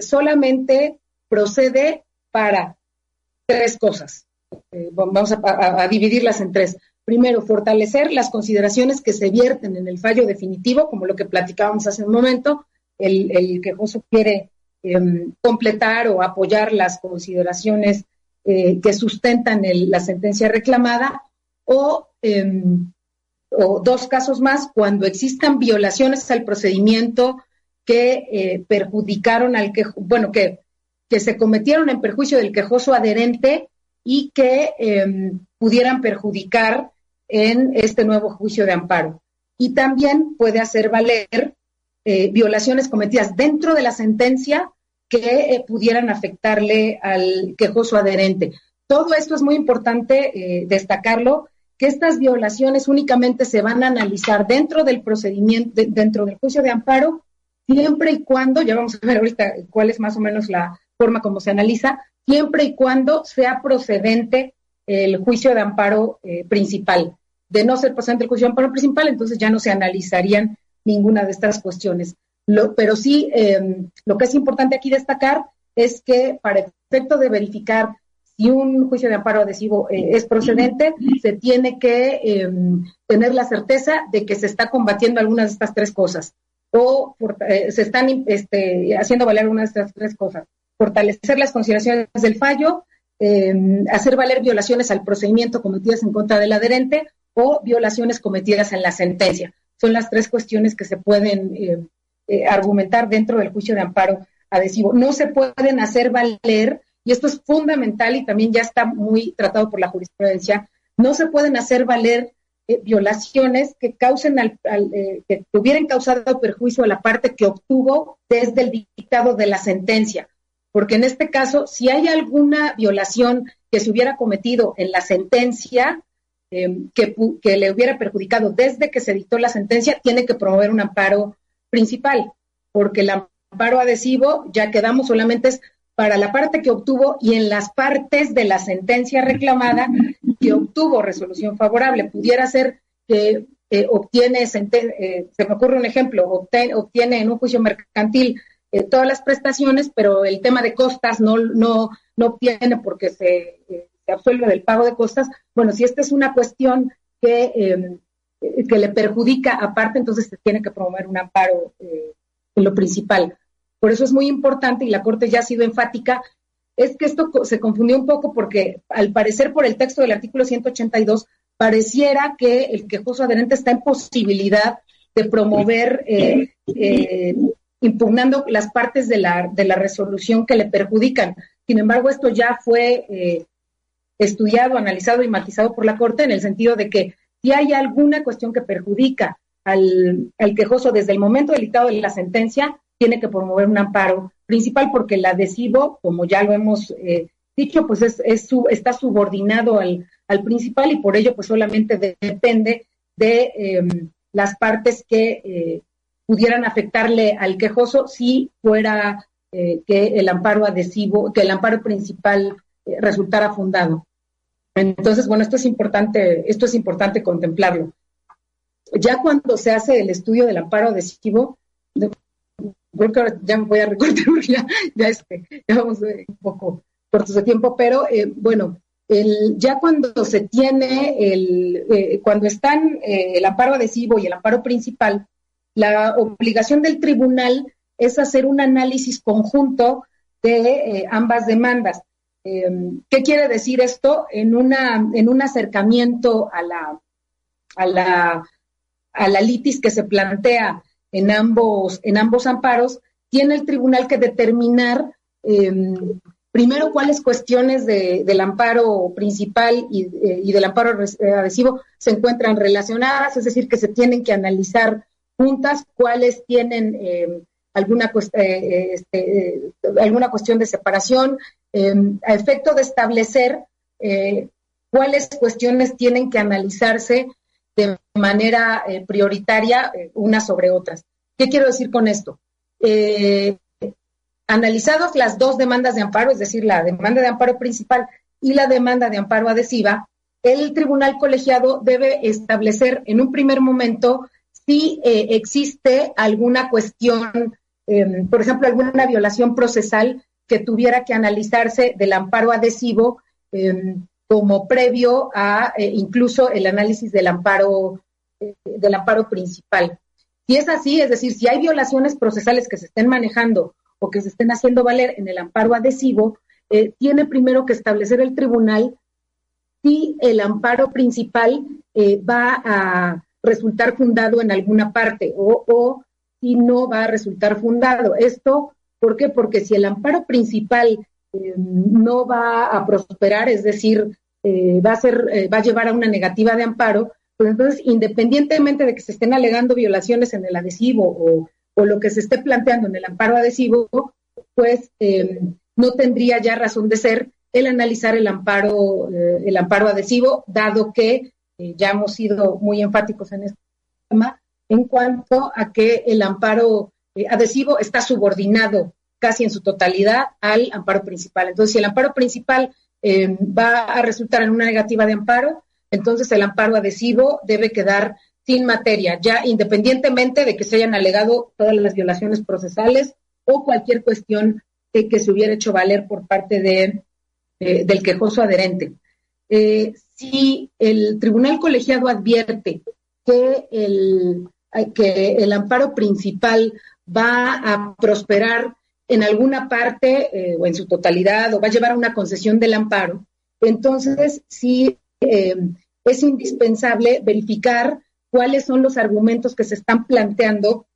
solamente procede para tres cosas. Eh, vamos a, dividirlas en tres. Primero, fortalecer las consideraciones que se vierten en el fallo definitivo, como lo que platicábamos hace un momento. El, el quejoso quiere em, completar o apoyar las consideraciones eh, que sustentan la sentencia reclamada o em, o dos casos más cuando existan violaciones al procedimiento que eh, perjudicaron al que, bueno, que, que se cometieron en perjuicio del quejoso adherente y que em, pudieran perjudicar en este nuevo juicio de amparo. Y también puede hacer valer eh, violaciones cometidas dentro de la sentencia que eh, pudieran afectarle al quejoso adherente. Todo esto es muy importante destacarlo que estas violaciones únicamente se van a analizar dentro del procedimiento, dentro del juicio de amparo, siempre y cuando, ya vamos a ver ahorita cuál es más o menos la forma como se analiza, siempre y cuando sea procedente el juicio de amparo eh, principal. De no ser procedente el juicio de amparo principal, entonces ya no se analizarían ninguna de estas cuestiones. pero sí, em, lo que es importante aquí destacar es que para efecto de verificar si un juicio de amparo adhesivo eh, es procedente, se tiene que em, tener la certeza de que se está combatiendo algunas de estas tres cosas o eh, se están este, haciendo valer algunas de estas tres cosas. Fortalecer las consideraciones del fallo, em, hacer valer violaciones al procedimiento cometidas en contra del adherente o violaciones cometidas en la sentencia. Son las tres cuestiones que se pueden eh, eh, argumentar dentro del juicio de amparo adhesivo. No se pueden hacer valer, y esto es fundamental y también ya está muy tratado por la jurisprudencia, no se pueden hacer valer eh, violaciones que causen al, eh, que hubieran causado perjuicio a la parte que obtuvo desde el dictado de la sentencia. Porque en este caso, si hay alguna violación que se hubiera cometido en la sentencia, em, que, que, le hubiera perjudicado desde que se dictó la sentencia, tiene que promover un amparo principal, porque el amparo adhesivo, ya quedamos solamente es para la parte que obtuvo y en las partes de la sentencia reclamada que obtuvo resolución favorable. Pudiera ser que obtiene, eh, se me ocurre un ejemplo, obtiene, en un juicio mercantil eh, todas las prestaciones, pero el tema de costas no, no, no obtiene porque se, eh, absuelve del pago de costas. Bueno, si esta es una cuestión que, em, que le perjudica aparte, entonces se tiene que promover un amparo en lo principal. Por eso es muy importante, y la Corte ya ha sido enfática, es que esto se confundió un poco porque al parecer por el texto del artículo 182 pareciera que el quejoso adherente está en posibilidad de promover, eh, eh, impugnando las partes de la, de la resolución que le perjudican. Sin embargo, esto ya fue eh, estudiado, analizado y matizado por la Corte en el sentido de que si hay alguna cuestión que perjudica al, al quejoso desde el momento del dictado de la sentencia, tiene que promover un amparo principal porque el adhesivo, como ya lo hemos eh, dicho, pues es, está subordinado al, principal y por ello pues solamente depende de em, las partes que eh, pudieran afectarle al quejoso si fuera eh, que el amparo adhesivo, que el amparo principal resultara fundado. Entonces, bueno, esto es importante, esto es importante contemplarlo. Ya cuando se hace el estudio del amparo adhesivo, creo que ahora ya me voy a recortar ya, este, ya vamos eh, un poco cortos de tiempo, pero eh, bueno, el, ya cuando se tiene, el, eh, cuando están el amparo adhesivo y el amparo principal, la obligación del tribunal es hacer un análisis conjunto de ambas demandas. ¿Qué quiere decir esto? En, una, en un acercamiento a la, a la, a la litis que se plantea en ambos, en ambos amparos, tiene el tribunal que determinar em, primero cuáles cuestiones del amparo principal y, eh, y, del amparo adhesivo se encuentran relacionadas, es decir, que se tienen que analizar juntas cuáles tienen em, alguna, eh, este, alguna cuestión de separación, em, a efecto de establecer eh, cuáles cuestiones tienen que analizarse de manera eh, prioritaria eh, unas sobre otras. ¿Qué quiero decir con esto? Eh, analizados las dos demandas de amparo, es decir, la demanda de amparo principal y la demanda de amparo adhesiva, el tribunal colegiado debe establecer en un primer momento si existe alguna cuestión, em, por ejemplo, alguna violación procesal que tuviera que analizarse del amparo adhesivo em, como previo a eh, incluso el análisis del amparo, eh, del amparo principal. Si es así, es decir, si hay violaciones procesales que se estén manejando o que se estén haciendo valer en el amparo adhesivo, eh, tiene primero que establecer el tribunal si el amparo principal va a resultar fundado en alguna parte o, o si no va a resultar fundado. Esto, ¿por qué? Porque si el amparo principal eh, no va a prosperar, es decir, eh, va, a ser, eh, va a llevar a una negativa de amparo, pues entonces, independientemente de que se estén alegando violaciones en el adhesivo o, lo que se esté planteando en el amparo adhesivo, pues no tendría ya razón de ser el analizar el amparo, el amparo adhesivo, dado que ya hemos sido muy enfáticos en este tema en cuanto a que el amparo adhesivo está subordinado casi en su totalidad al amparo principal. Entonces, si el amparo principal eh, va a resultar en una negativa de amparo, entonces el amparo adhesivo debe quedar sin materia, ya independientemente de que se hayan alegado todas las violaciones procesales o cualquier cuestión que se hubiera hecho valer por parte de, eh, del quejoso adherente. Eh, si el tribunal colegiado advierte que el, que el amparo principal va a prosperar en alguna parte eh, o en su totalidad o va a llevar a una concesión del amparo, entonces sí eh, es indispensable verificar cuáles son los argumentos que se están planteando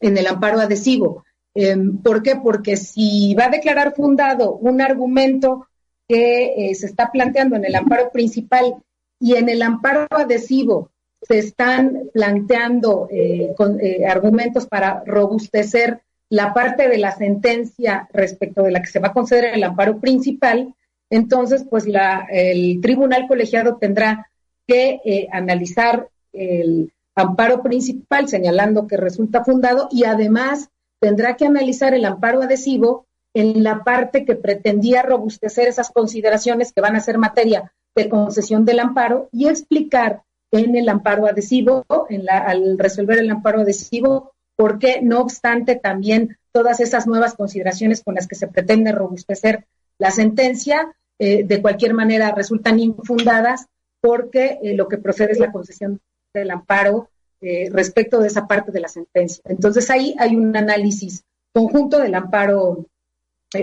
en el amparo adhesivo. Em, ¿Por qué? Porque si va a declarar fundado un argumento que se está planteando en el amparo principal y en el amparo adhesivo se están planteando eh, eh, argumentos para robustecer la parte de la sentencia respecto de la que se va a conceder el amparo principal, entonces pues la, el tribunal colegiado tendrá que eh, analizar el amparo principal señalando que resulta fundado y además tendrá que analizar el amparo adhesivo en la parte que pretendía robustecer esas consideraciones que van a ser materia de concesión del amparo y explicar en el amparo adhesivo, en la, al resolver el amparo adhesivo, porque no obstante también todas esas nuevas consideraciones con las que se pretende robustecer la sentencia, eh, de cualquier manera resultan infundadas porque eh, lo que procede es la concesión del amparo eh, respecto de esa parte de la sentencia. Entonces ahí hay un análisis conjunto del amparo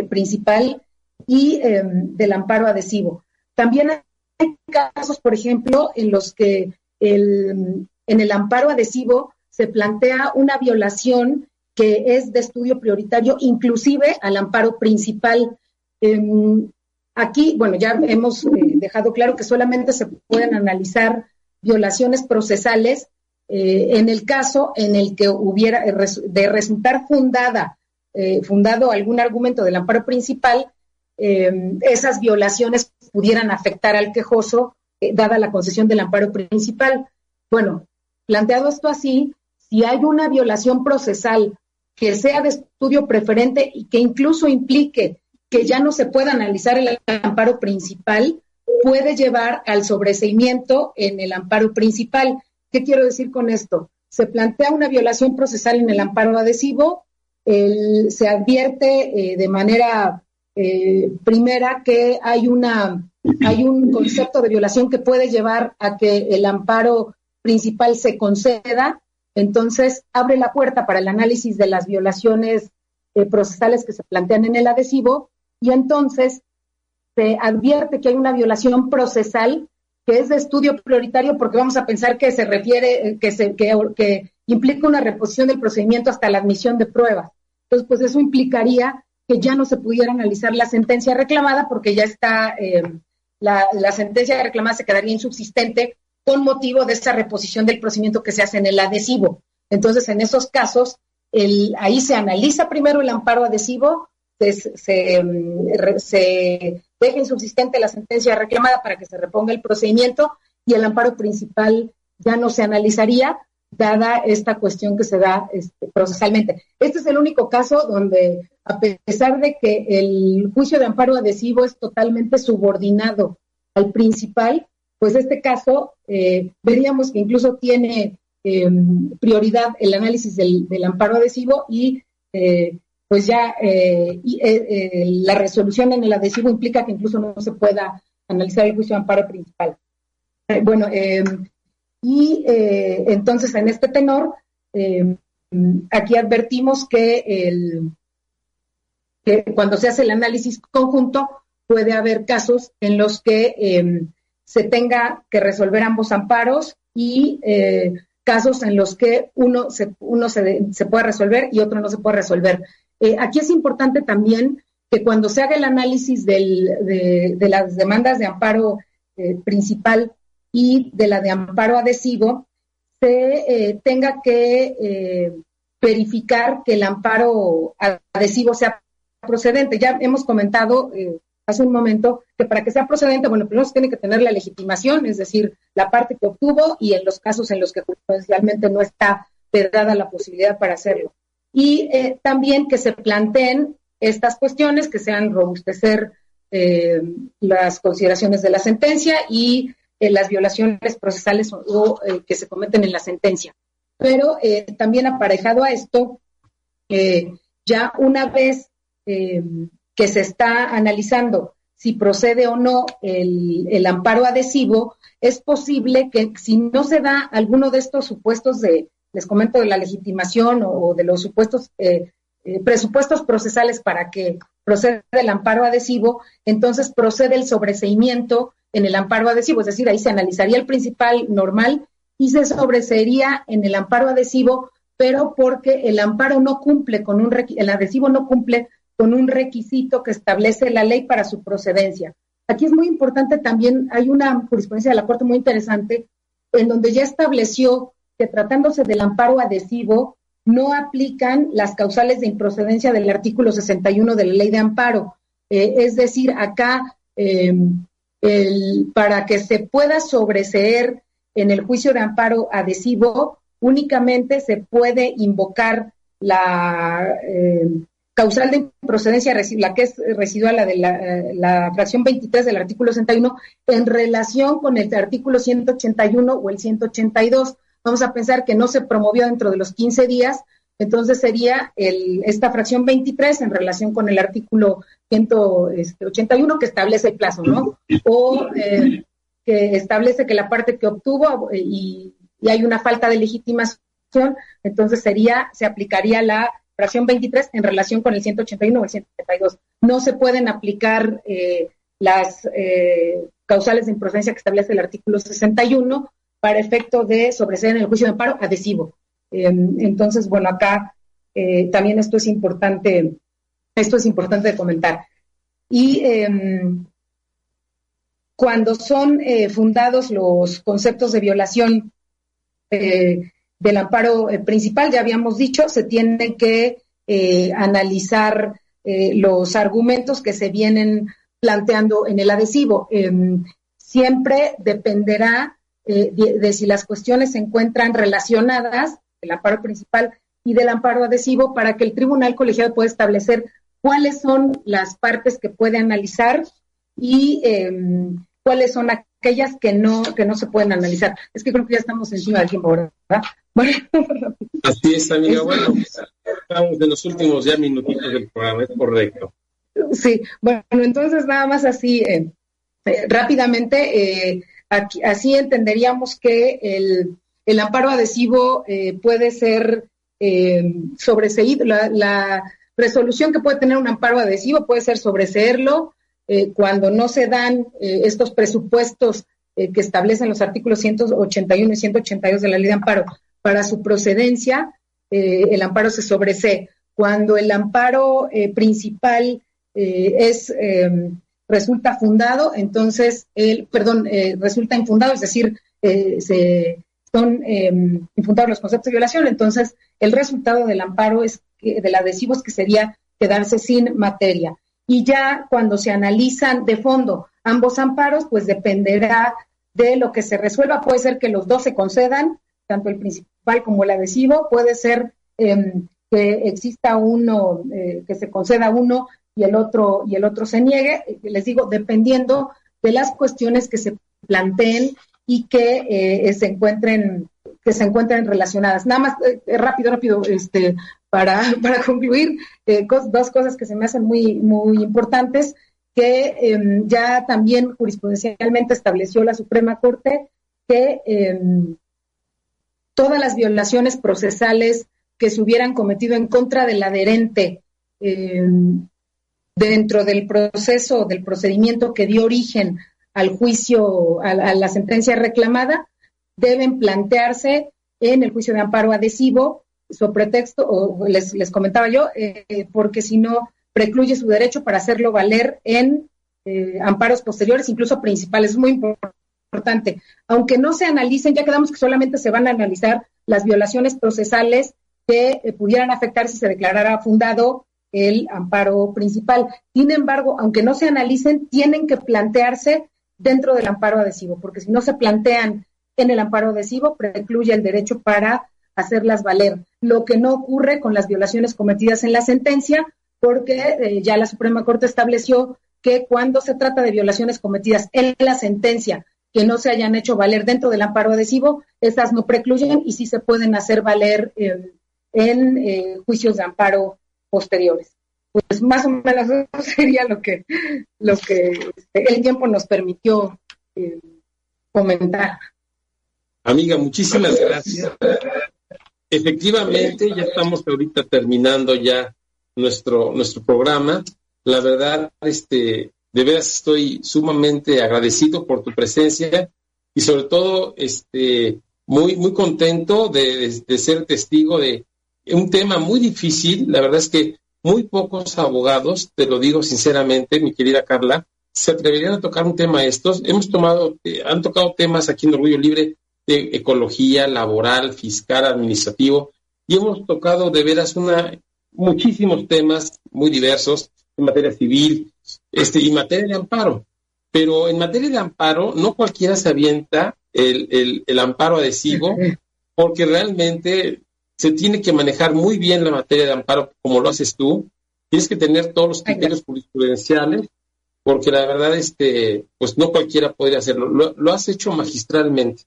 principal y em, del amparo adhesivo. También hay casos, por ejemplo, en los que el, en el amparo adhesivo se plantea una violación que es de estudio prioritario, inclusive al amparo principal. Em, aquí, bueno, ya hemos eh, dejado claro que solamente se pueden analizar violaciones procesales eh, en el caso en el que hubiera de resultar fundada, eh, fundado algún argumento del amparo principal, em, esas violaciones pudieran afectar al quejoso, eh, dada la concesión del amparo principal. Bueno, planteado esto así, si hay una violación procesal que sea de estudio preferente y que incluso implique que ya no se pueda analizar el amparo principal, puede llevar al sobreseimiento en el amparo principal. ¿Qué quiero decir con esto? Se plantea una violación procesal en el amparo adhesivo, se advierte eh, de manera eh, primera, que hay, una, hay un concepto de violación que puede llevar a que el amparo principal se conceda, entonces abre la puerta para el análisis de las violaciones eh, procesales que se plantean en el adhesivo y entonces se advierte que hay una violación procesal que es de estudio prioritario porque vamos a pensar que se refiere, eh, que, se, que, implica una reposición del procedimiento hasta la admisión de pruebas. Entonces, pues eso implicaría que ya no se pudiera analizar la sentencia reclamada porque ya está, eh, la, sentencia reclamada se quedaría insubsistente con motivo de esa reposición del procedimiento que se hace en el adhesivo. Entonces, en esos casos, el, ahí se analiza primero el amparo adhesivo, se, se, se deja insubsistente la sentencia reclamada para que se reponga el procedimiento y el amparo principal ya no se analizaría, dada esta cuestión que se da este, procesalmente. Este es el único caso donde, a pesar de que el juicio de amparo adhesivo es totalmente subordinado al principal, pues este caso eh, veríamos que incluso tiene em, prioridad el análisis del, amparo adhesivo y eh, pues ya eh, la resolución en el adhesivo implica que incluso no se pueda analizar el juicio de amparo principal. bueno, em, y entonces, en este tenor, eh, aquí advertimos que, el, que cuando se hace el análisis conjunto, puede haber casos en los que em, se tenga que resolver ambos amparos y eh, casos en los que uno se, uno se, puede resolver y otro no se puede resolver. aquí es importante también que cuando se haga el análisis del, de, las demandas de amparo principal y de la de amparo adhesivo, se eh, tenga que eh, verificar que el amparo adhesivo sea procedente. Ya hemos comentado eh, hace un momento que para que sea procedente, bueno, primero se tiene que tener la legitimación, es decir, la parte que obtuvo y en los casos en los que jurisprudencialmente no está dada la posibilidad para hacerlo. Y también que se planteen estas cuestiones, que sean robustecer las consideraciones de la sentencia y eh, las violaciones procesales o, eh, que se cometen en la sentencia. Pero eh, también aparejado a esto, ya una vez que se está analizando si procede o no el, amparo adhesivo, es posible que si no se da alguno de estos supuestos de, les comento, de la legitimación o, de los supuestos eh, presupuestos procesales para que proceda el amparo adhesivo, entonces procede el sobreseimiento en el amparo adhesivo, es decir, ahí se analizaría el principal normal y se sobreseería en el amparo adhesivo, pero porque el amparo no cumple con un el adhesivo no cumple con un requisito que establece la ley para su procedencia. Aquí es muy importante también, hay una jurisprudencia de la Corte muy interesante en donde ya estableció que tratándose del amparo adhesivo, no aplican las causales de improcedencia del artículo 61 de la ley de amparo. Eh, es decir, acá, em, para que se pueda sobreseer en el juicio de amparo adhesivo, únicamente se puede invocar la em, causal de improcedencia, la que es residual, la de la, la, fracción 23 del artículo 61, en relación con el artículo 181 o el 182 vamos a pensar que no se promovió dentro de los 15 días, entonces sería el, esta fracción 23 en relación con el artículo 181 que establece el plazo, ¿no? O eh, que establece que la parte que obtuvo eh, y, hay una falta de legitimación, entonces sería, se aplicaría la fracción 23 en relación con el 181 o el 182. No se pueden aplicar eh, las causales de improcedencia que establece el artículo 61 para efecto de sobreseer en el juicio de amparo adhesivo. Em, entonces, bueno, acá eh, también esto es importante, esto es importante de comentar. Y em, cuando son eh, fundados los conceptos de violación eh, del amparo principal, ya habíamos dicho, se tiene que analizar los argumentos que se vienen planteando en el adhesivo. Em, siempre dependerá eh, de, si las cuestiones se encuentran relacionadas, el amparo principal y del amparo adhesivo, para que el tribunal colegiado pueda establecer cuáles son las partes que puede analizar y em, cuáles son aquellas que no, que no se pueden analizar. Es que creo que ya estamos encima del tiempo, ¿verdad? Así es, amiga. Bueno, estamos en los últimos ya minutitos del programa, es correcto. Sí, bueno, entonces nada más así, eh, eh, rápidamente, eh, así entenderíamos que el, amparo adhesivo eh, puede ser eh, sobreseído, la, resolución que puede tener un amparo adhesivo puede ser sobreseerlo eh, cuando no se dan estos presupuestos que establecen los artículos 181 y 182 de la ley de amparo para su procedencia, el amparo se sobresee. Cuando el amparo principal es resulta fundado, entonces, el, perdón, eh, resulta infundado, es decir, eh, se son em, infundados los conceptos de violación, entonces el resultado del amparo es que, del adhesivo es que sería quedarse sin materia. Y ya cuando se analizan de fondo ambos amparos, pues dependerá de lo que se resuelva. Puede ser que los dos se concedan, tanto el principal como el adhesivo, puede ser em, que exista uno, eh, que se conceda uno y el otro y el otro se niegue, eh, les digo, dependiendo de las cuestiones que se planteen y que eh, se encuentren que se encuentren relacionadas. Nada más eh, rápido, rápido, este, para, para concluir, dos cosas que se me hacen muy, muy importantes, que em, ya también jurisprudencialmente estableció la Suprema Corte que em, todas las violaciones procesales que se hubieran cometido en contra del adherente em, dentro del proceso, del procedimiento que dio origen al juicio, a, la sentencia reclamada, deben plantearse en el juicio de amparo adhesivo, sobre pretexto, o les, les comentaba yo, eh, porque si no, precluye su derecho para hacerlo valer en eh, amparos posteriores, incluso principales. Es muy importante. Aunque no se analicen, ya quedamos que solamente se van a analizar las violaciones procesales que eh, pudieran afectar si se declarara fundado el amparo principal. Sin embargo, aunque no se analicen, tienen que plantearse dentro del amparo adhesivo, porque si no se plantean en el amparo adhesivo, precluye el derecho para hacerlas valer, lo que no ocurre con las violaciones cometidas en la sentencia, porque eh, ya la Suprema Corte estableció que cuando se trata de violaciones cometidas en la sentencia que no se hayan hecho valer dentro del amparo adhesivo, esas no precluyen y sí se pueden hacer valer eh, en eh, juicios de amparo posteriores. Pues más o menos eso sería lo que, lo que este, el tiempo nos permitió comentar. Amiga, muchísimas gracias. Efectivamente, ya estamos ahorita terminando ya nuestro, nuestro programa. La verdad, este, de veras estoy sumamente agradecido por tu presencia y sobre todo, este, muy, muy contento de, de ser testigo de un tema muy difícil. La verdad es que muy pocos abogados, te lo digo sinceramente, mi querida Carla, se atreverían a tocar un tema estos. Hemos tomado, eh, han tocado temas aquí en Orgullo Libre de ecología, laboral, fiscal, administrativo, y hemos tocado de veras una, muchísimos temas muy diversos en materia civil este, y en materia de amparo. Pero en materia de amparo, no cualquiera se avienta el, el, el amparo adhesivo, porque realmente se tiene que manejar muy bien la materia de amparo como lo haces tú. Tienes que tener todos los criterios jurisprudenciales, porque la verdad, este, pues no cualquiera podría hacerlo. Lo, has hecho magistralmente.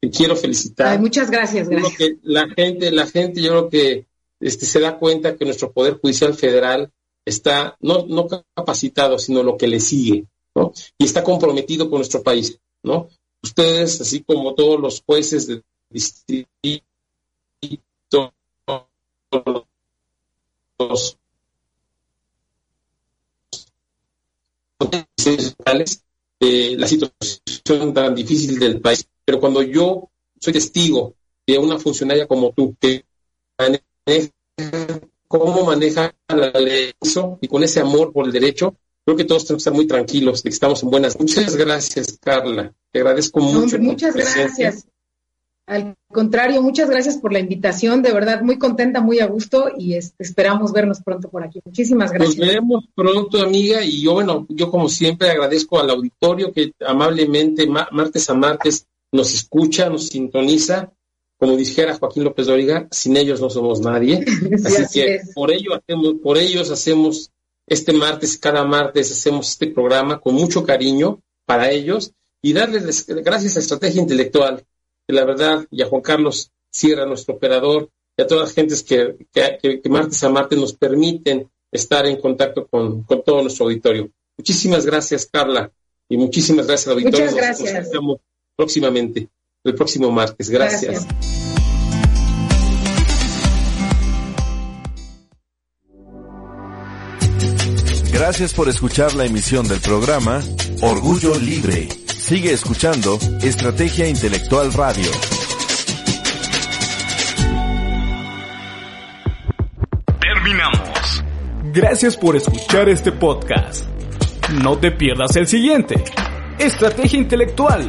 Te quiero felicitar. muchas gracias, gracias. la gente, la gente, yo creo que este, se da cuenta que nuestro Poder Judicial Federal está no, no capacitado, sino lo que le sigue, ¿no? Y está comprometido con nuestro país, ¿no? Ustedes, así como todos los jueces de distrito, los eh, la situación tan difícil del país. Pero cuando yo soy testigo de una funcionaria como tú, que maneja, cómo maneja la ley y con ese amor por el derecho, creo que todos tenemos que estar muy tranquilos de que estamos en buenas. Muchas gracias, Carla. Te agradezco mucho. muchas gracias. Al contrario, muchas gracias por la invitación, de verdad muy contenta, muy a gusto y este, esperamos vernos pronto por aquí. Muchísimas gracias. Nos vemos pronto, amiga, y yo, bueno, yo como siempre agradezco al auditorio que amablemente martes a martes nos escucha, nos sintoniza. Como dijera Joaquín López Dóriga, sin ellos no somos nadie. así, que por ello hacemos, por ellos hacemos este martes, cada martes hacemos este programa con mucho cariño para ellos y darles gracias a Estrategia Intelectual la verdad, y a Juan Carlos Sierra, nuestro operador, y a todas las gentes que, que, martes a martes nos permiten estar en contacto con, todo nuestro auditorio. Muchísimas gracias, Carla, y muchísimas gracias al auditorio. Muchas gracias. Nos, próximamente, el próximo martes. gracias. Gracias por escuchar la emisión del programa Orgullo Libre. Sigue escuchando Estrategia Intelectual Radio. Terminamos. Gracias por escuchar este podcast. No te pierdas el siguiente. Estrategia Intelectual.